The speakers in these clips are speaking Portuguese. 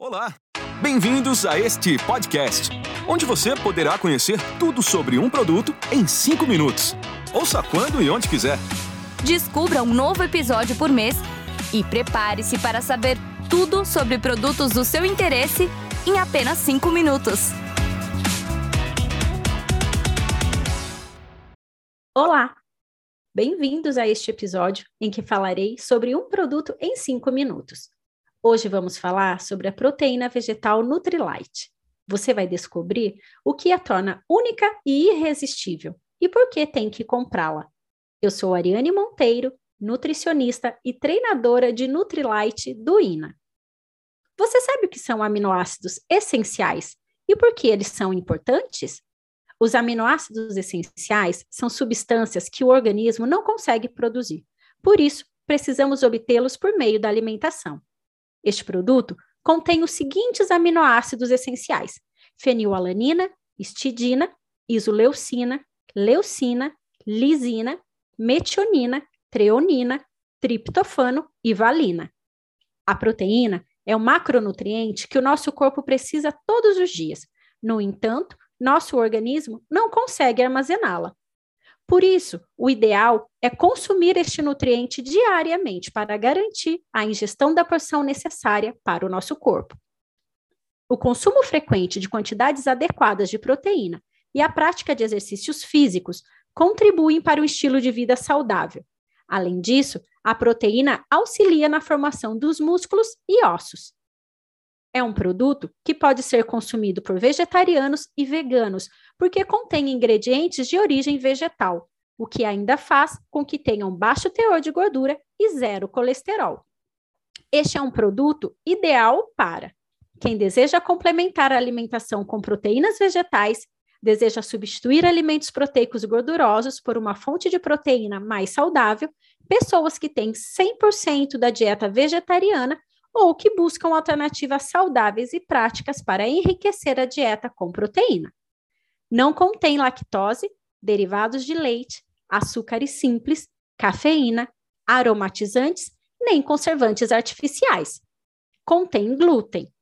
Olá, bem-vindos a este podcast, onde você poderá conhecer tudo sobre um produto em 5 minutos. Ouça quando e onde quiser. Descubra um novo episódio por mês e prepare-se para saber tudo sobre produtos do seu interesse em apenas 5 minutos. Olá! Bem-vindos a este episódio em que falarei sobre um produto em 5 minutos. Hoje vamos falar sobre a proteína vegetal Nutrilite. Você vai descobrir o que a torna única e irresistível e por que tem que comprá-la. Eu sou Ariane Monteiro, nutricionista e treinadora de Nutrilite do INA. Você sabe o que são aminoácidos essenciais e por que eles são importantes? Os aminoácidos essenciais são substâncias que o organismo não consegue produzir. Por isso, precisamos obtê-los por meio da alimentação. Este produto contém os seguintes aminoácidos essenciais: fenilalanina, histidina, isoleucina, leucina, lisina, metionina, treonina, triptofano e valina. A proteína é um macronutriente que o nosso corpo precisa todos os dias. No entanto, nosso organismo não consegue armazená-la. Por isso, o ideal é consumir este nutriente diariamente para garantir a ingestão da porção necessária para o nosso corpo. O consumo frequente de quantidades adequadas de proteína e a prática de exercícios físicos contribuem para o estilo de vida saudável. Além disso, a proteína auxilia na formação dos músculos e ossos. É um produto que pode ser consumido por vegetarianos e veganos, porque contém ingredientes de origem vegetal, o que ainda faz com que tenha um baixo teor de gordura e zero colesterol. Este é um produto ideal para quem deseja complementar a alimentação com proteínas vegetais, deseja substituir alimentos proteicos gordurosos por uma fonte de proteína mais saudável, pessoas que têm 100% da dieta vegetariana ou que buscam alternativas saudáveis e práticas para enriquecer a dieta com proteína. Não contém lactose, derivados de leite, açúcares simples, cafeína, aromatizantes, nem conservantes artificiais. Contém glúten.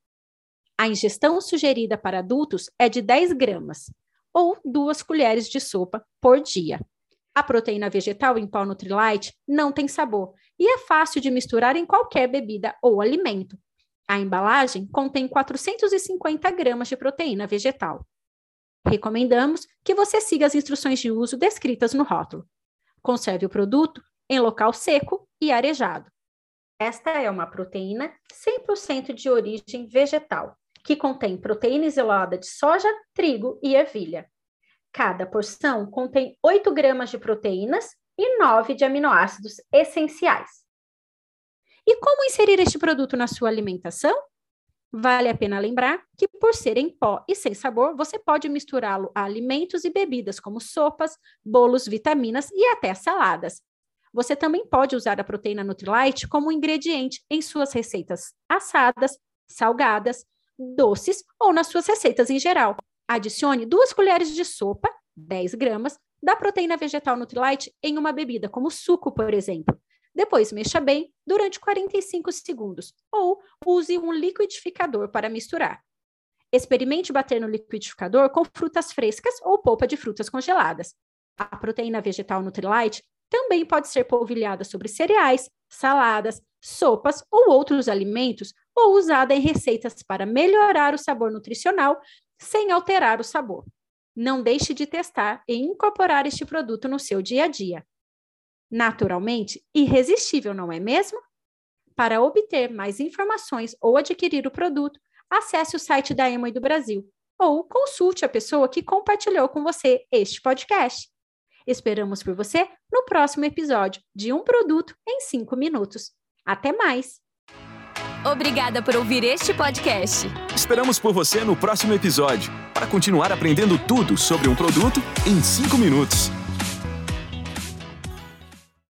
A ingestão sugerida para adultos é de 10 gramas, ou duas colheres de sopa por dia. A proteína vegetal em pó Nutrilite não tem sabor e é fácil de misturar em qualquer bebida ou alimento. A embalagem contém 450 gramas de proteína vegetal. Recomendamos que você siga as instruções de uso descritas no rótulo. Conserve o produto em local seco e arejado. Esta é uma proteína 100% de origem vegetal, que contém proteína isolada de soja, trigo e ervilha. Cada porção contém 8 gramas de proteínas e 9 de aminoácidos essenciais. E como inserir este produto na sua alimentação? Vale a pena lembrar que, por ser em pó e sem sabor, você pode misturá-lo a alimentos e bebidas como sopas, bolos, vitaminas e até saladas. Você também pode usar a proteína Nutrilite como ingrediente em suas receitas assadas, salgadas, doces ou nas suas receitas em geral. Adicione duas colheres de sopa, 10 gramas, da proteína vegetal Nutrilite em uma bebida, como suco, por exemplo. Depois mexa bem durante 45 segundos ou use um liquidificador para misturar. Experimente bater no liquidificador com frutas frescas ou polpa de frutas congeladas. A proteína vegetal Nutrilite também pode ser polvilhada sobre cereais, saladas, sopas ou outros alimentos ou usada em receitas para melhorar o sabor nutricional sem alterar o sabor. Não deixe de testar e incorporar este produto no seu dia a dia. Naturalmente, irresistível, não é mesmo? Para obter mais informações ou adquirir o produto, acesse o site da Emoi do Brasil ou consulte a pessoa que compartilhou com você este podcast. Esperamos por você no próximo episódio de Um Produto em 5 Minutos. Até mais! Obrigada por ouvir este podcast. Esperamos por você no próximo episódio para continuar aprendendo tudo sobre um produto em 5 minutos.